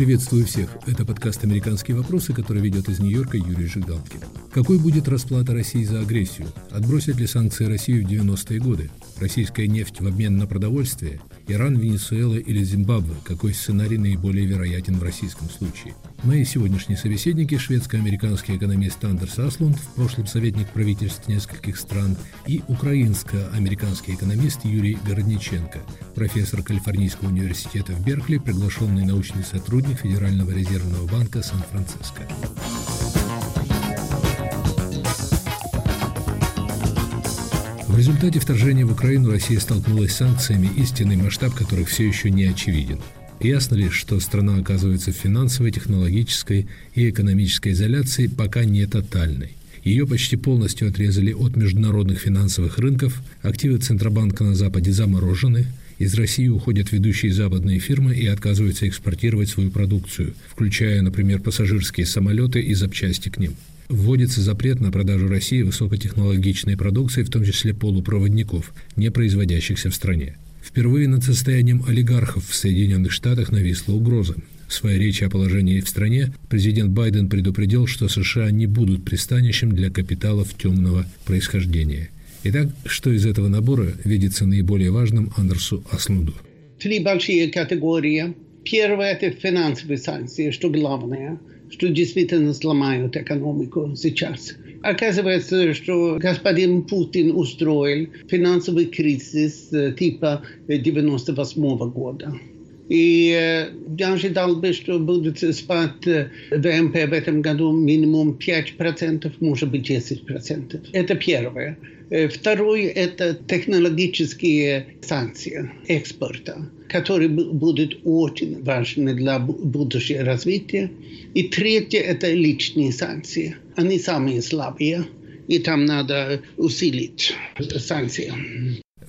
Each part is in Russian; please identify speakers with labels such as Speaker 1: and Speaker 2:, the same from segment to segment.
Speaker 1: Приветствую всех. Это подкаст «Американские вопросы», который ведет из Нью-Йорка Юрий Жигалкин. Какой будет расплата России за агрессию? Отбросят ли санкции Россию в 90-е годы? Российская нефть в обмен на продовольствие? Иран, Венесуэла или Зимбабве? Какой сценарий наиболее вероятен в российском случае? Мои сегодняшние собеседники – шведско-американский экономист Андерс Аслунд, в прошлом советник правительств нескольких стран, и украинско-американский экономист Юрий Городниченко, профессор Калифорнийского университета в Беркли, приглашенный научный сотрудник Федерального резервного банка Сан-Франциско. В результате вторжения в Украину Россия столкнулась с санкциями, истинный масштаб которых все еще не очевиден. Ясно ли, что страна оказывается в финансовой, технологической и экономической изоляции пока не тотальной. Ее почти полностью отрезали от международных финансовых рынков, активы Центробанка на Западе заморожены, из России уходят ведущие западные фирмы и отказываются экспортировать свою продукцию, включая, например, пассажирские самолеты и запчасти к ним. Вводится запрет на продажу России высокотехнологичной продукции, в том числе полупроводников, не производящихся в стране. Впервые над состоянием олигархов в Соединенных Штатах нависла угроза. В своей речи о положении в стране президент Байден предупредил, что США не будут пристанищем для капиталов темного происхождения – Итак, что из этого набора видится наиболее важным Андерсу Аслунду?
Speaker 2: Три большие категории. Первое – это финансовые санкции, что главное, что действительно сломают экономику сейчас. Оказывается, что господин Путин устроил финансовый кризис э, типа 98 -го года. И я ожидал бы, что будет спад ВМП в этом году минимум 5%, может быть 10%. Это первое. Второе – это технологические санкции экспорта, которые будут очень важны для будущего развития. И третье – это личные санкции. Они самые слабые, и там надо усилить санкции.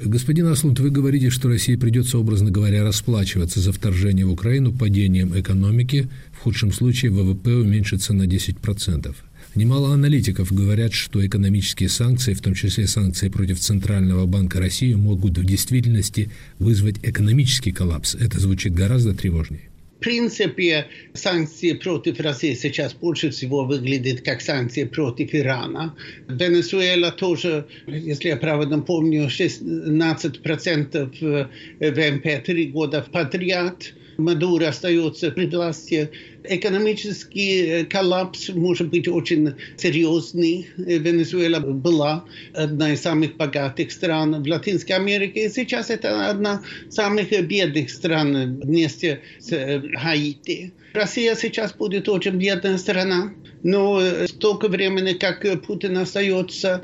Speaker 1: Господин Аслунд, вы говорите, что России придется, образно говоря, расплачиваться за вторжение в Украину падением экономики. В худшем случае ВВП уменьшится на 10%. Немало аналитиков говорят, что экономические санкции, в том числе санкции против Центрального банка России, могут в действительности вызвать экономический коллапс. Это звучит гораздо тревожнее
Speaker 2: принципе, санкции против России сейчас больше всего выглядят как санкции против Ирана. Венесуэла тоже, если я правильно помню, 16% ВМП три года подряд. Мадуро остается при власти. Экономический э, коллапс может быть очень серьезный. Э, Венесуэла была одна из самых богатых стран в Латинской Америке. И сейчас это одна из самых бедных стран вместе с э, Хаити. Россия сейчас будет очень бедная страна, но столько времени, как Путин остается,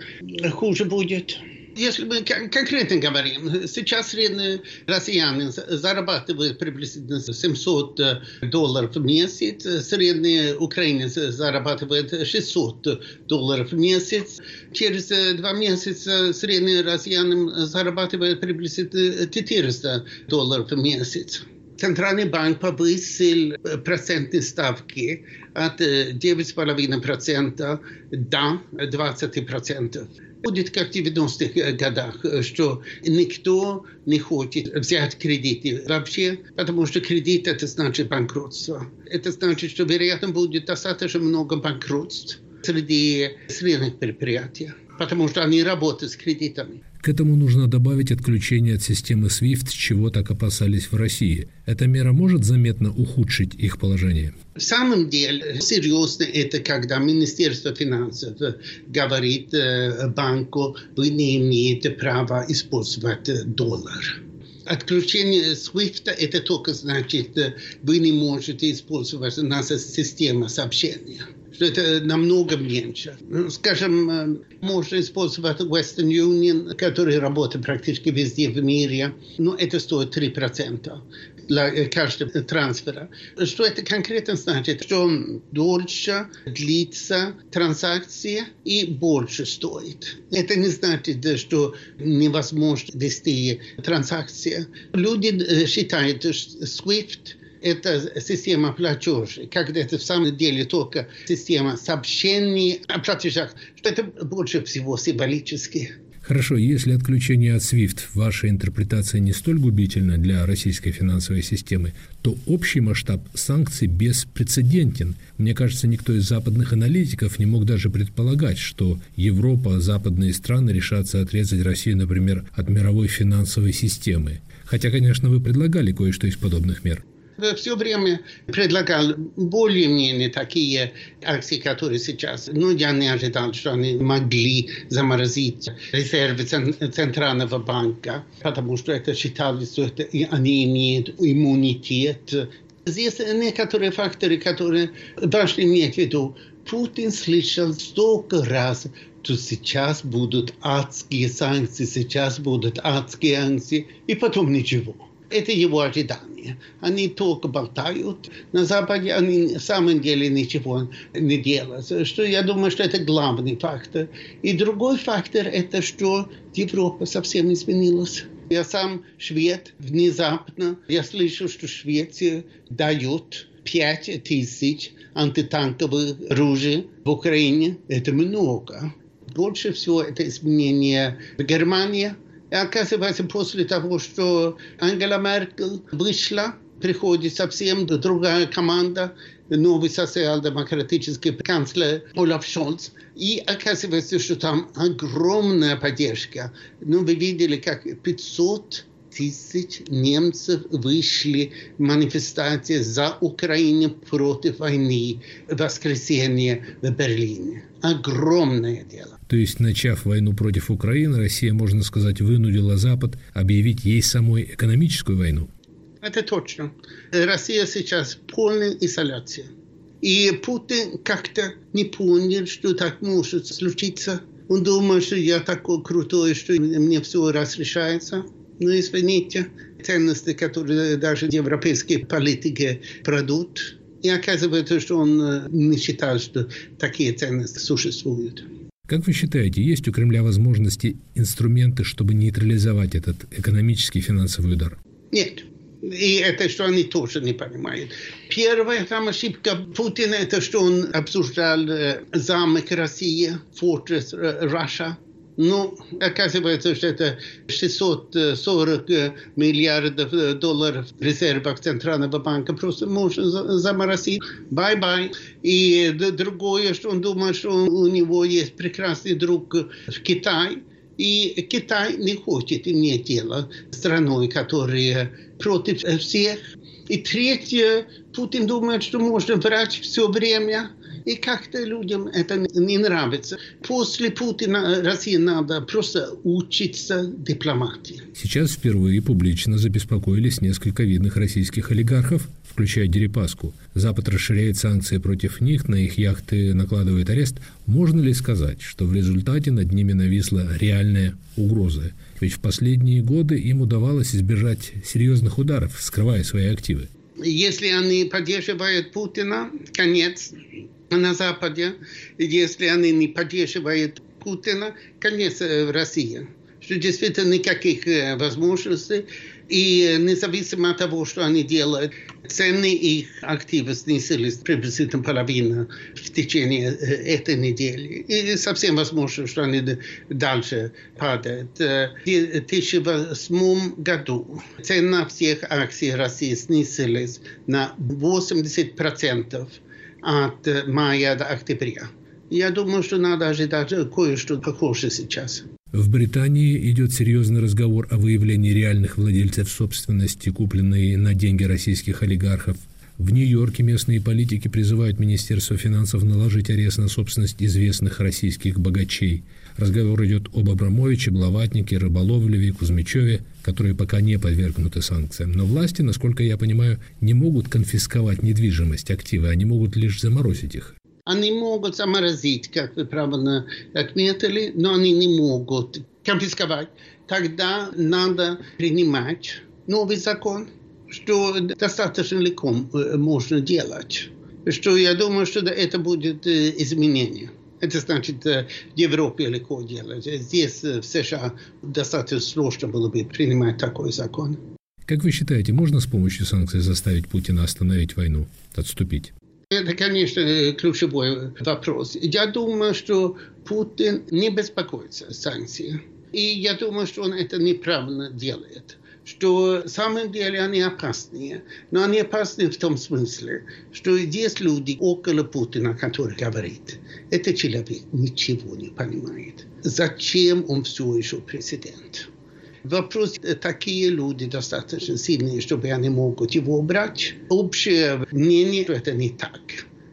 Speaker 2: хуже будет. Если мы конкретно говорим, сейчас средний россиянин зарабатывает приблизительно 700 э, долларов в месяц, средний украинец зарабатывает 600 долларов в месяц. Через э, два месяца средний россиянин зарабатывает приблизительно 400 долларов в месяц. Центральный банк повысил э, процентные ставки от 9,5% до 20% будет как в 90-х годах, что никто не хочет взять кредиты вообще, потому что кредит это значит банкротство. Это значит, что вероятно будет достаточно много банкротств среди средних предприятий потому что они работают с кредитами.
Speaker 1: К этому нужно добавить отключение от системы SWIFT, чего так опасались в России. Эта мера может заметно ухудшить их положение?
Speaker 2: В самом деле, серьезно это, когда Министерство финансов говорит э, банку, вы не имеете права использовать доллар. Отключение SWIFT это только значит, э, вы не можете использовать нашу систему сообщения что это намного меньше. Ну, скажем, э, можно использовать Western Union, который работает практически везде в мире, но это стоит 3% для э, каждого трансфера. Что это конкретно значит? Что дольше длится транзакция и больше стоит. Это не значит, что невозможно вести транзакции. Люди э, считают, что SWIFT это система платежей, когда это в самом деле только система сообщений о платежах, что это больше всего символически.
Speaker 1: Хорошо, если отключение от SWIFT ваша интерпретация не столь губительна для российской финансовой системы, то общий масштаб санкций беспрецедентен. Мне кажется, никто из западных аналитиков не мог даже предполагать, что Европа, западные страны решатся отрезать Россию, например, от мировой финансовой системы. Хотя, конечно, вы предлагали кое-что из подобных мер
Speaker 2: все время предлагал более-менее такие акции, которые сейчас. Ну, я не ожидал, что они могли заморозить резервы Центрального банка, потому что это считалось, что это, они имеют иммунитет. Здесь некоторые факторы, которые должны иметь в виду. Путин слышал столько раз, что сейчас будут адские санкции, сейчас будут адские санкции, и потом ничего. Это его ожидание. Они только болтают. На Западе они на самом деле ничего не делают. Что я думаю, что это главный фактор. И другой фактор – это что Европа совсем изменилась. Я сам швед, внезапно. Я слышу, что Швеция дает 5 тысяч антитанковых оружий в Украине. Это много. Больше всего это изменение в Германии – и оказывается, после того, что Ангела Меркель вышла, приходит совсем другая команда, новый социал-демократический канцлер Олаф Шольц. И оказывается, что там огромная поддержка. Ну, вы видели, как 500 тысяч немцев вышли в манифестации за Украину против войны в воскресенье в Берлине. Огромное дело.
Speaker 1: То есть, начав войну против Украины, Россия, можно сказать, вынудила Запад объявить ей самой экономическую войну?
Speaker 2: Это точно. Россия сейчас в полной изоляции. И Путин как-то не понял, что так может случиться. Он думает, что я такой крутой, что мне все разрешается. Но извините, ценности, которые даже европейские политики продают, и оказывается, что он э, не считает, что такие ценности существуют.
Speaker 1: Как вы считаете, есть у Кремля возможности, инструменты, чтобы нейтрализовать этот экономический финансовый удар?
Speaker 2: Нет. И это, что они тоже не понимают. Первая там ошибка Путина, это что он обсуждал э, замок России, Fortress Russia. Ну, оказывается, что это 640 миллиардов долларов резервов Центрального банка просто можно заморозить. Bye-bye. И другое, что он думает, что у него есть прекрасный друг в Китае. И Китай не хочет иметь дело с страной, которая против всех. И третье, Путин думает, что можно врать все время и как-то людям это не нравится. После Путина России надо просто учиться дипломатии.
Speaker 1: Сейчас впервые публично забеспокоились несколько видных российских олигархов, включая Дерипаску. Запад расширяет санкции против них, на их яхты накладывает арест. Можно ли сказать, что в результате над ними нависла реальная угроза? Ведь в последние годы им удавалось избежать серьезных ударов, скрывая свои активы.
Speaker 2: Если они поддерживают Путина, конец на Западе, если они не поддерживают Путина, конец в России. Что действительно никаких э, возможностей. И независимо от того, что они делают, цены их активов снизились приблизительно половину в течение э, этой недели. И совсем возможно, что они дальше падают. Э, в 2008 году цена всех акций России снизилась на 80% от мая до октября. Я думаю, что надо ожидать кое-что похожее сейчас.
Speaker 1: В Британии идет серьезный разговор о выявлении реальных владельцев собственности, купленной на деньги российских олигархов. В Нью-Йорке местные политики призывают Министерство финансов наложить арест на собственность известных российских богачей. Разговор идет об Абрамовиче, Блаватнике, Рыболовлеве, Кузьмичеве, которые пока не подвергнуты санкциям. Но власти, насколько я понимаю, не могут конфисковать недвижимость, активы, они могут лишь заморозить их.
Speaker 2: Они могут заморозить, как вы правильно отметили, но они не могут конфисковать. Тогда надо принимать новый закон, что достаточно легко э, можно делать. Что я думаю, что это будет э, изменение. Это значит, э, в Европе легко делать. Здесь, в США, достаточно сложно было бы принимать такой закон.
Speaker 1: Как вы считаете, можно с помощью санкций заставить Путина остановить войну, отступить?
Speaker 2: Это, конечно, ключевой вопрос. Я думаю, что Путин не беспокоится о санкциях. И я думаю, что он это неправильно делает что самом деле они опасные. Но они опасны в том смысле, что есть люди около Путина, которые говорят, этот человек ничего не понимает. Зачем он все еще президент? Вопрос, такие люди достаточно сильные, чтобы они могут его брать. Общее мнение, что это не так.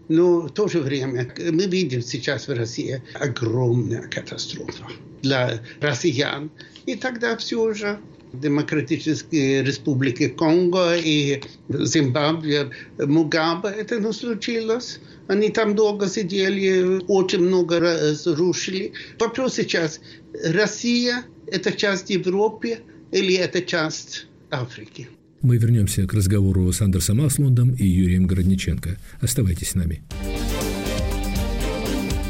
Speaker 2: Но в то же время мы видим сейчас в России огромная катастрофа для россиян. И тогда все же Демократической Республики Конго и Зимбабве Мугабе это не случилось. Они там долго сидели, очень много разрушили. Вопрос сейчас, Россия – это часть Европы или это часть Африки?
Speaker 1: Мы вернемся к разговору с Андерсом Аслундом и Юрием Городниченко. Оставайтесь с нами.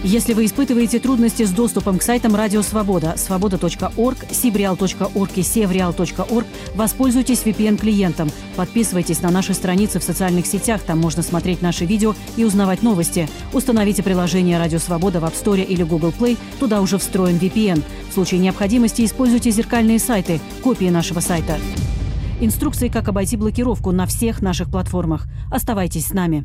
Speaker 3: Если вы испытываете трудности с доступом к сайтам Радио Свобода, свобода.орг, сибреал.орг и севреал.орг, воспользуйтесь VPN-клиентом. Подписывайтесь на наши страницы в социальных сетях, там можно смотреть наши видео и узнавать новости. Установите приложение Радио Свобода в App Store или Google Play, туда уже встроен VPN. В случае необходимости используйте зеркальные сайты, копии нашего сайта. Инструкции, как обойти блокировку на всех наших платформах. Оставайтесь с нами.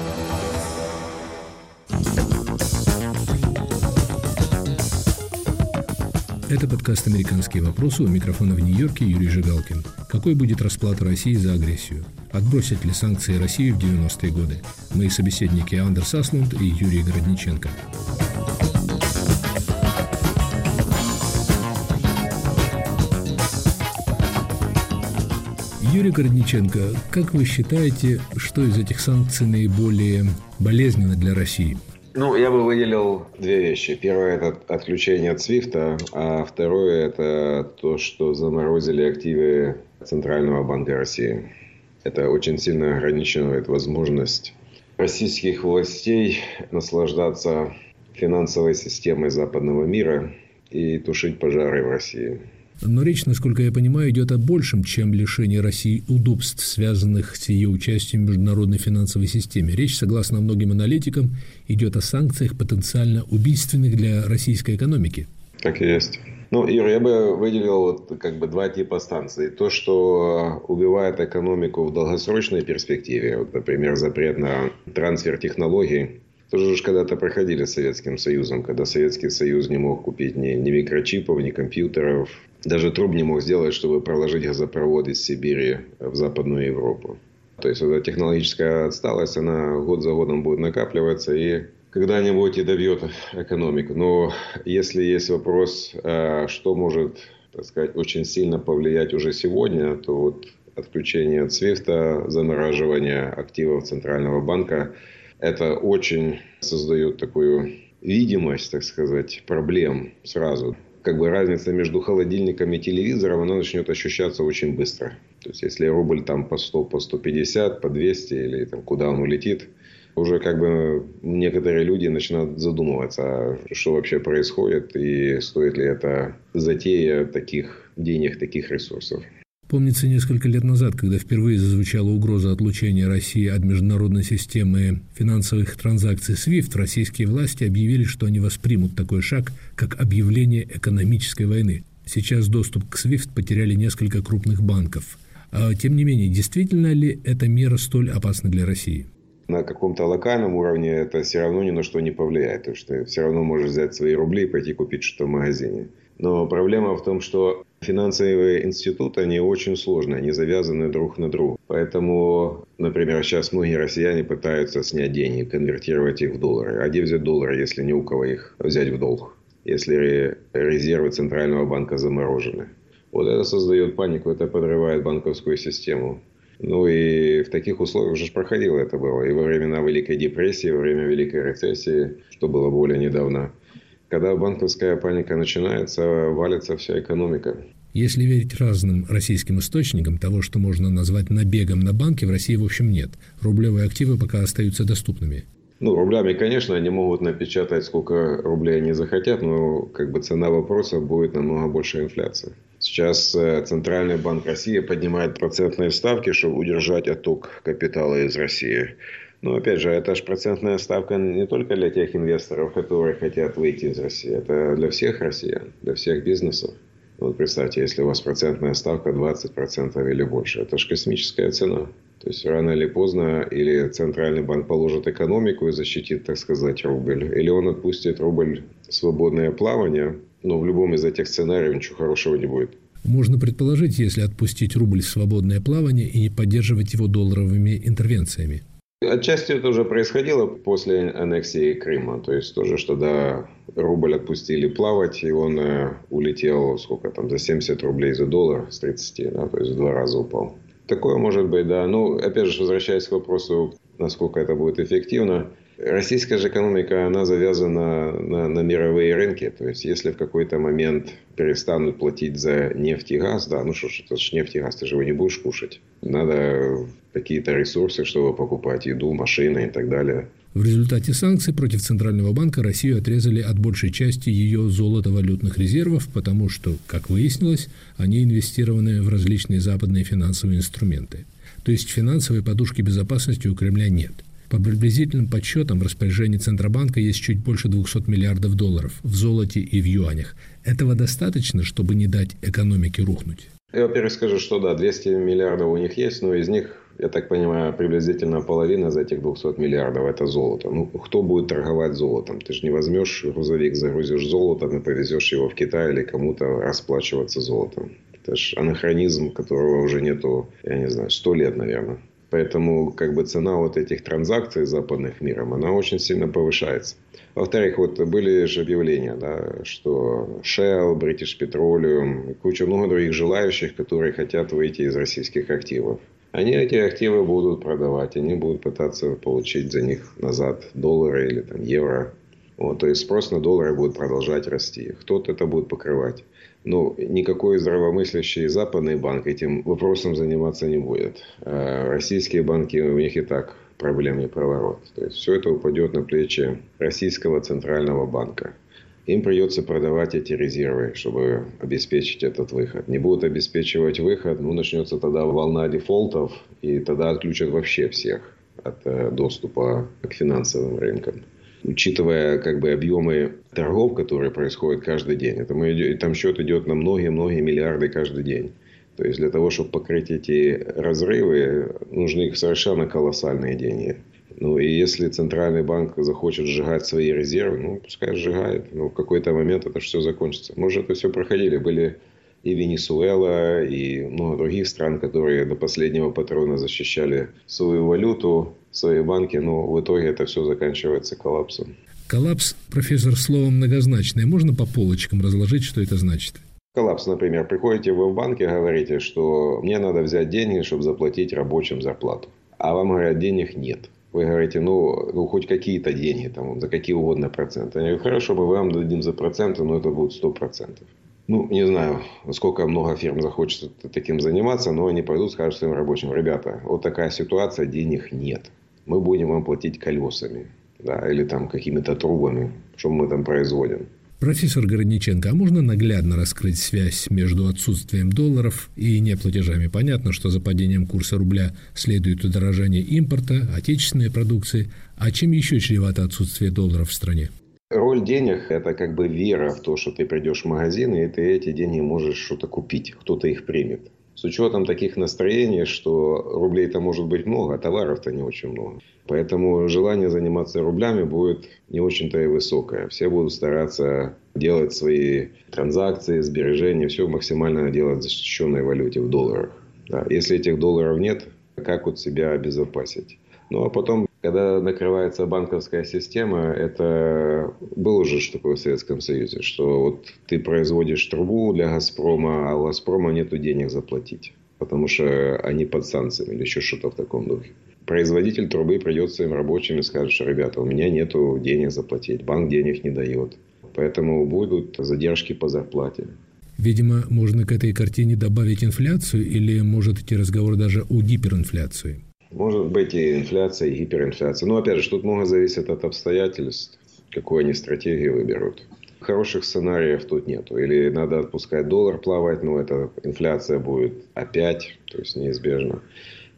Speaker 1: Это подкаст «Американские вопросы». У микрофона в Нью-Йорке Юрий Жигалкин. Какой будет расплата России за агрессию? Отбросят ли санкции России в 90-е годы? Мои собеседники Андерс Аслунд и Юрий Городниченко. Юрий Городниченко, как вы считаете, что из этих санкций наиболее болезненно для России –
Speaker 4: ну, я бы выделил две вещи. Первое – это отключение от Свифта, а второе – это то, что заморозили активы Центрального банка России. Это очень сильно ограничивает возможность российских властей наслаждаться финансовой системой западного мира и тушить пожары в России.
Speaker 1: Но речь, насколько я понимаю, идет о большем, чем лишение России удобств, связанных с ее участием в международной финансовой системе. Речь, согласно многим аналитикам, идет о санкциях, потенциально убийственных для российской экономики.
Speaker 4: Так и есть. Ну, Юр, я бы выделил вот как бы два типа станций. То, что убивает экономику в долгосрочной перспективе, вот, например, запрет на трансфер технологий, тоже же когда-то проходили с Советским Союзом, когда Советский Союз не мог купить ни, ни микрочипов, ни компьютеров, даже труб не мог сделать, чтобы проложить газопровод из Сибири в Западную Европу. То есть, эта технологическая отсталость, она год за годом будет накапливаться и когда-нибудь и добьет экономику. Но если есть вопрос, э, что может, так сказать, очень сильно повлиять уже сегодня, то вот отключение от свифта, замораживание активов Центрального банка, это очень создает такую видимость, так сказать, проблем сразу как бы разница между холодильником и телевизором, она начнет ощущаться очень быстро. То есть, если рубль там по 100, по 150, по 200 или там куда он улетит, уже как бы некоторые люди начинают задумываться, а что вообще происходит и стоит ли это затея таких денег, таких ресурсов.
Speaker 1: Помнится, несколько лет назад, когда впервые зазвучала угроза отлучения России от международной системы финансовых транзакций SWIFT, российские власти объявили, что они воспримут такой шаг, как объявление экономической войны. Сейчас доступ к SWIFT потеряли несколько крупных банков. А, тем не менее, действительно ли эта мера столь опасна для России?
Speaker 4: на каком-то локальном уровне это все равно ни на что не повлияет. То есть ты все равно можешь взять свои рубли и пойти купить что-то в магазине. Но проблема в том, что финансовые институты, они очень сложные, они завязаны друг на друга. Поэтому, например, сейчас многие россияне пытаются снять деньги, конвертировать их в доллары. А где взять доллары, если не у кого их взять в долг? Если резервы Центрального банка заморожены. Вот это создает панику, это подрывает банковскую систему. Ну и в таких условиях уже проходило это было. И во времена Великой депрессии, во время Великой рецессии, что было более недавно. Когда банковская паника начинается, валится вся экономика.
Speaker 1: Если верить разным российским источникам, того, что можно назвать набегом на банки, в России, в общем, нет. Рублевые активы пока остаются доступными.
Speaker 4: Ну, рублями, конечно, они могут напечатать сколько рублей они захотят, но как бы цена вопроса будет намного больше инфляции. Сейчас э, Центральный банк России поднимает процентные ставки, чтобы удержать отток капитала из России. Но опять же, это же процентная ставка не только для тех инвесторов, которые хотят выйти из России. Это для всех россиян, для всех бизнесов. Вот представьте, если у вас процентная ставка 20% или больше, это же космическая цена. То есть рано или поздно или Центральный банк положит экономику и защитит, так сказать, рубль, или он отпустит рубль в свободное плавание, но в любом из этих сценариев ничего хорошего не будет.
Speaker 1: Можно предположить, если отпустить рубль в свободное плавание и не поддерживать его долларовыми интервенциями.
Speaker 4: Отчасти это уже происходило после аннексии Крыма. То есть тоже, что да, рубль отпустили плавать, и он э, улетел, сколько там, за 70 рублей за доллар с 30, да, то есть в два раза упал. Такое может быть, да. Ну, опять же, возвращаясь к вопросу, насколько это будет эффективно. Российская же экономика, она завязана на, на мировые рынки. То есть, если в какой-то момент перестанут платить за нефть и газ, да, ну что ж, это же нефть и газ, ты же его не будешь кушать. Надо какие-то ресурсы, чтобы покупать еду, машины и так далее.
Speaker 1: В результате санкций против Центрального банка Россию отрезали от большей части ее золотовалютных резервов, потому что, как выяснилось, они инвестированы в различные западные финансовые инструменты. То есть финансовой подушки безопасности у Кремля нет. По приблизительным подсчетам в распоряжении Центробанка есть чуть больше 200 миллиардов долларов в золоте и в юанях. Этого достаточно, чтобы не дать экономике рухнуть?
Speaker 4: Я, во-первых, скажу, что да, 200 миллиардов у них есть, но из них я так понимаю, приблизительно половина из этих 200 миллиардов – это золото. Ну, кто будет торговать золотом? Ты же не возьмешь грузовик, загрузишь золотом и повезешь его в Китай или кому-то расплачиваться золотом. Это же анахронизм, которого уже нету, я не знаю, сто лет, наверное. Поэтому как бы цена вот этих транзакций западных миром, она очень сильно повышается. Во-вторых, вот были же объявления, да, что Shell, British Petroleum, куча много других желающих, которые хотят выйти из российских активов. Они эти активы будут продавать, они будут пытаться получить за них назад доллары или там, евро. Вот, то есть спрос на доллары будет продолжать расти. Кто-то это будет покрывать. Но никакой здравомыслящий западный банк этим вопросом заниматься не будет. А российские банки, у них и так проблемный проворот. То есть все это упадет на плечи российского центрального банка им придется продавать эти резервы, чтобы обеспечить этот выход. Не будут обеспечивать выход, ну, начнется тогда волна дефолтов, и тогда отключат вообще всех от э, доступа к финансовым рынкам. Учитывая как бы объемы торгов, которые происходят каждый день, это мы, там счет идет на многие-многие миллиарды каждый день. То есть для того, чтобы покрыть эти разрывы, нужны совершенно колоссальные деньги. Ну и если Центральный банк захочет сжигать свои резервы, ну пускай сжигает. Но в какой-то момент это все закончится. Мы уже это все проходили. Были и Венесуэла, и много других стран, которые до последнего патрона защищали свою валюту, свои банки, но в итоге это все заканчивается коллапсом.
Speaker 1: Коллапс, профессор, слово многозначное. Можно по полочкам разложить, что это значит?
Speaker 4: Коллапс, например, приходите вы в банк и говорите, что мне надо взять деньги, чтобы заплатить рабочим зарплату. А вам говорят, денег нет вы говорите, ну, ну хоть какие-то деньги, там, за какие угодно проценты. Я говорю, хорошо, мы вам дадим за проценты, но это будет 100%. Ну, не знаю, сколько много фирм захочет таким заниматься, но они пойдут, скажут своим рабочим, ребята, вот такая ситуация, денег нет. Мы будем вам платить колесами, да, или там какими-то трубами, что мы там производим.
Speaker 1: Профессор Городниченко, а можно наглядно раскрыть связь между отсутствием долларов и неплатежами? Понятно, что за падением курса рубля следует удорожание импорта, отечественной продукции. А чем еще чревато отсутствие долларов в стране?
Speaker 4: Роль денег – это как бы вера в то, что ты придешь в магазин, и ты эти деньги можешь что-то купить, кто-то их примет. С учетом таких настроений, что рублей-то может быть много, а товаров-то не очень много. Поэтому желание заниматься рублями будет не очень-то и высокое. Все будут стараться делать свои транзакции, сбережения, все максимально делать в защищенной валюте, в долларах. Да. Если этих долларов нет, как вот себя обезопасить? Ну, а потом, когда накрывается банковская система, это было что такое в Советском Союзе, что вот ты производишь трубу для «Газпрома», а у «Газпрома» нету денег заплатить, потому что они под санкциями или еще что-то в таком духе. Производитель трубы придет своим рабочим и скажет, что, ребята, у меня нету денег заплатить, банк денег не дает. Поэтому будут задержки по зарплате.
Speaker 1: Видимо, можно к этой картине добавить инфляцию или может идти разговор даже о гиперинфляции?
Speaker 4: Может быть и инфляция, и гиперинфляция. Но опять же, тут много зависит от обстоятельств, какую они стратегию выберут. Хороших сценариев тут нету. Или надо отпускать доллар плавать, но эта инфляция будет опять, то есть неизбежно.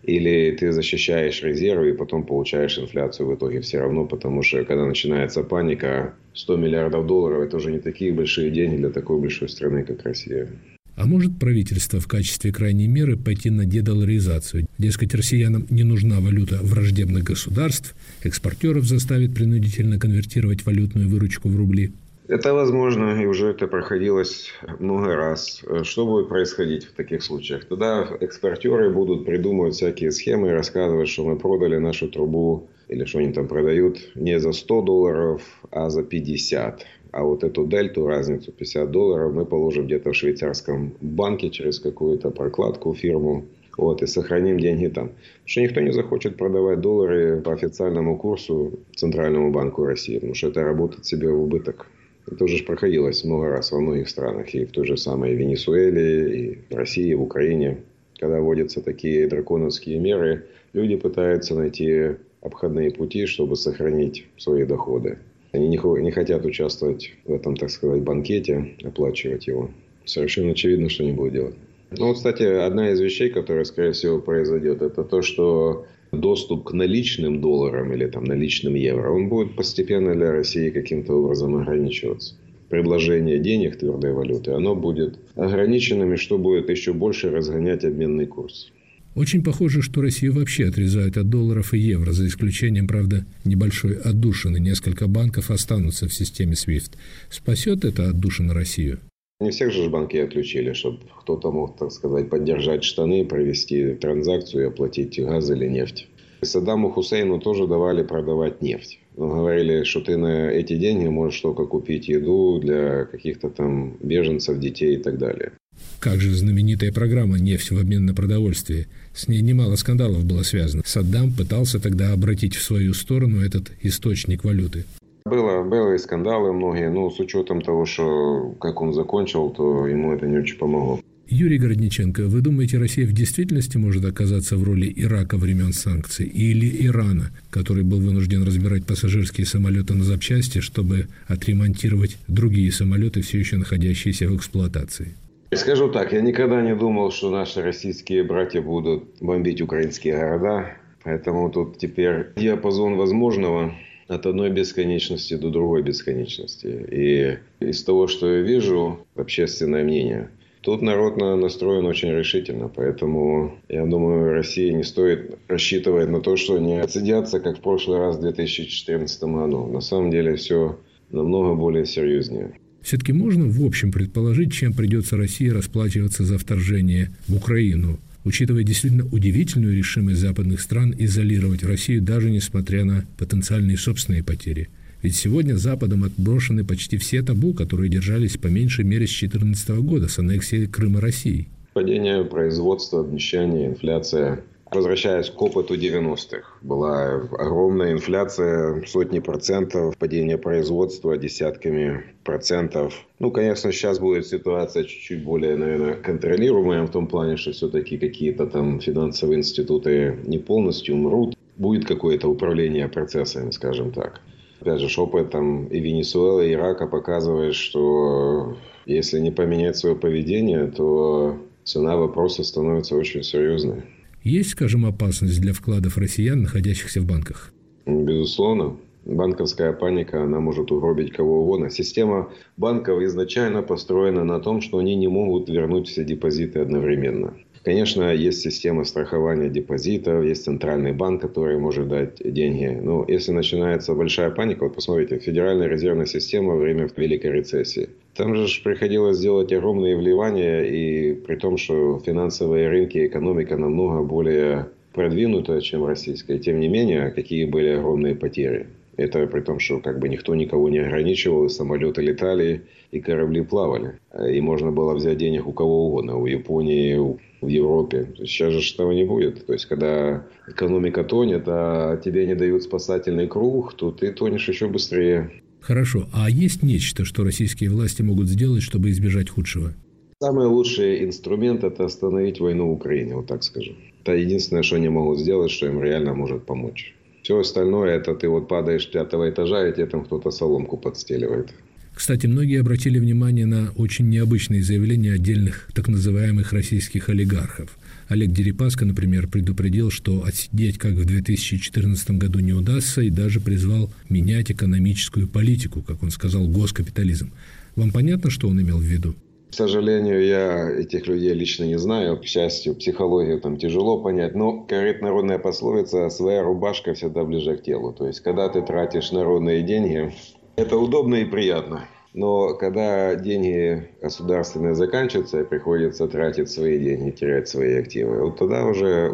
Speaker 4: Или ты защищаешь резервы и потом получаешь инфляцию в итоге все равно, потому что когда начинается паника, 100 миллиардов долларов – это уже не такие большие деньги для такой большой страны, как Россия.
Speaker 1: А может правительство в качестве крайней меры пойти на дедоларизацию? Дескать, россиянам не нужна валюта враждебных государств, экспортеров заставит принудительно конвертировать валютную выручку в рубли –
Speaker 4: это возможно, и уже это проходилось много раз. Что будет происходить в таких случаях? Тогда экспортеры будут придумывать всякие схемы и рассказывать, что мы продали нашу трубу, или что они там продают, не за 100 долларов, а за 50. А вот эту дельту, разницу 50 долларов, мы положим где-то в швейцарском банке через какую-то прокладку, фирму. Вот, и сохраним деньги там. Потому что никто не захочет продавать доллары по официальному курсу Центральному банку России, потому что это работает себе в убыток. Это уже проходилось много раз во многих странах. И в той же самой Венесуэле, и в России, и в Украине. Когда вводятся такие драконовские меры, люди пытаются найти обходные пути, чтобы сохранить свои доходы. Они не, не хотят участвовать в этом, так сказать, банкете, оплачивать его. Совершенно очевидно, что они будут делать. Ну, кстати, одна из вещей, которая, скорее всего, произойдет, это то, что доступ к наличным долларам или там, наличным евро, он будет постепенно для России каким-то образом ограничиваться. Предложение денег твердой валюты, оно будет ограниченным, что будет еще больше разгонять обменный курс.
Speaker 1: Очень похоже, что Россию вообще отрезают от долларов и евро, за исключением, правда, небольшой отдушины. Несколько банков останутся в системе SWIFT. Спасет это отдушина Россию?
Speaker 4: Не всех же банки отключили, чтобы кто-то мог, так сказать, поддержать штаны, провести транзакцию и оплатить газ или нефть. Саддаму Хусейну тоже давали продавать нефть. Но говорили, что ты на эти деньги можешь только купить еду для каких-то там беженцев, детей и так далее.
Speaker 1: Как же знаменитая программа «Нефть в обмен на продовольствие». С ней немало скандалов было связано. Саддам пытался тогда обратить в свою сторону этот источник валюты.
Speaker 4: Было, были скандалы многие, но с учетом того, что как он закончил, то ему это не очень помогло.
Speaker 1: Юрий Городниченко, вы думаете, Россия в действительности может оказаться в роли Ирака времен санкций или Ирана, который был вынужден разбирать пассажирские самолеты на запчасти, чтобы отремонтировать другие самолеты, все еще находящиеся в эксплуатации?
Speaker 4: Скажу так, я никогда не думал, что наши российские братья будут бомбить украинские города, поэтому тут теперь диапазон возможного от одной бесконечности до другой бесконечности. И из того, что я вижу, общественное мнение, тут народ настроен очень решительно. Поэтому, я думаю, России не стоит рассчитывать на то, что они отсидятся, как в прошлый раз в 2014 году. На самом деле все намного более серьезнее.
Speaker 1: Все-таки можно в общем предположить, чем придется России расплачиваться за вторжение в Украину – учитывая действительно удивительную решимость западных стран изолировать Россию даже несмотря на потенциальные собственные потери. Ведь сегодня Западом отброшены почти все табу, которые держались по меньшей мере с 2014 года с аннексией Крыма России.
Speaker 4: Падение производства, обнищание, инфляция – Возвращаясь к опыту 90-х, была огромная инфляция, сотни процентов, падение производства десятками процентов. Ну, конечно, сейчас будет ситуация чуть-чуть более, наверное, контролируемая в том плане, что все-таки какие-то там финансовые институты не полностью умрут. Будет какое-то управление процессами, скажем так. Опять же, опыт там и Венесуэлы, и Ирака показывает, что если не поменять свое поведение, то цена вопроса становится очень серьезной.
Speaker 1: Есть, скажем, опасность для вкладов россиян, находящихся в банках?
Speaker 4: Безусловно. Банковская паника, она может угробить кого угодно. Система банков изначально построена на том, что они не могут вернуть все депозиты одновременно. Конечно, есть система страхования депозитов, есть центральный банк, который может дать деньги. Но если начинается большая паника, вот посмотрите, Федеральная резервная система во время Великой рецессии. Там же приходилось делать огромные вливания, и при том, что финансовые рынки, экономика намного более продвинутая, чем российская. Тем не менее, какие были огромные потери. Это при том, что как бы никто никого не ограничивал, и самолеты летали, и корабли плавали. И можно было взять денег у кого угодно, у Японии, в Европе. Сейчас же этого не будет. То есть, когда экономика тонет, а тебе не дают спасательный круг, то ты тонешь еще быстрее.
Speaker 1: Хорошо. А есть нечто, что российские власти могут сделать, чтобы избежать худшего?
Speaker 4: Самый лучший инструмент – это остановить войну в Украине, вот так скажем. Это единственное, что они могут сделать, что им реально может помочь. Все остальное – это ты вот падаешь с пятого этажа, и тебе там кто-то соломку подстеливает.
Speaker 1: Кстати, многие обратили внимание на очень необычные заявления отдельных так называемых российских олигархов. Олег Дерипаска, например, предупредил, что отсидеть как в 2014 году не удастся и даже призвал менять экономическую политику, как он сказал, госкапитализм. Вам понятно, что он имел в виду?
Speaker 4: К сожалению, я этих людей лично не знаю. К счастью, психологию там тяжело понять. Но, говорит народная пословица, своя рубашка всегда ближе к телу. То есть, когда ты тратишь народные деньги, это удобно и приятно. Но когда деньги государственные заканчиваются и приходится тратить свои деньги, терять свои активы, вот тогда уже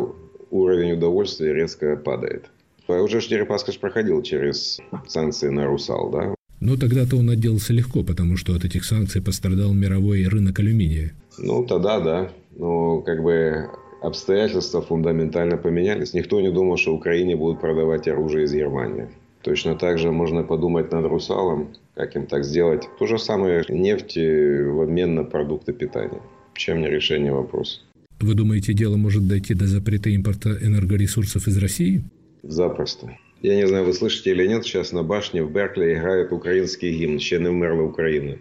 Speaker 4: уровень удовольствия резко падает. А уже Дерипаска проходил через санкции на «Русал», да?
Speaker 1: Но тогда-то он отделался легко, потому что от этих санкций пострадал мировой рынок алюминия.
Speaker 4: Ну, тогда да. Но как бы обстоятельства фундаментально поменялись. Никто не думал, что Украине будут продавать оружие из Германии. Точно так же можно подумать над «Русалом», как им так сделать. То же самое нефть в обмен на продукты питания. Чем не решение вопроса.
Speaker 1: Вы думаете, дело может дойти до запрета импорта энергоресурсов из России?
Speaker 4: Запросто. Я не знаю, вы слышите или нет, сейчас на башне в Беркли играет украинский гимн «Ще не вмерла Украина».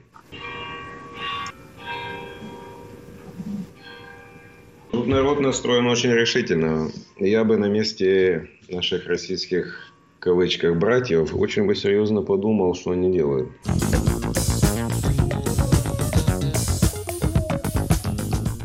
Speaker 4: Тут народ настроен очень решительно. Я бы на месте наших российских кавычках братьев, очень бы серьезно подумал, что они делают.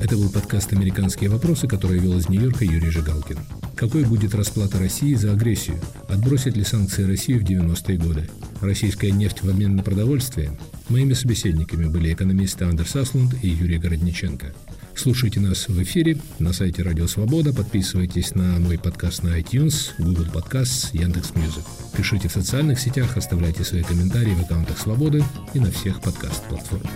Speaker 1: Это был подкаст «Американские вопросы», который вел из Нью-Йорка Юрий Жигалкин. Какой будет расплата России за агрессию? Отбросят ли санкции Россию в 90-е годы? Российская нефть в обмен на продовольствие? Моими собеседниками были экономисты Андерс Аслунд и Юрий Городниченко. Слушайте нас в эфире на сайте Радио Свобода, подписывайтесь на мой подкаст на iTunes, Google Podcasts, Яндекс.Music. Пишите в социальных сетях, оставляйте свои комментарии в аккаунтах Свободы и на всех подкаст-платформах.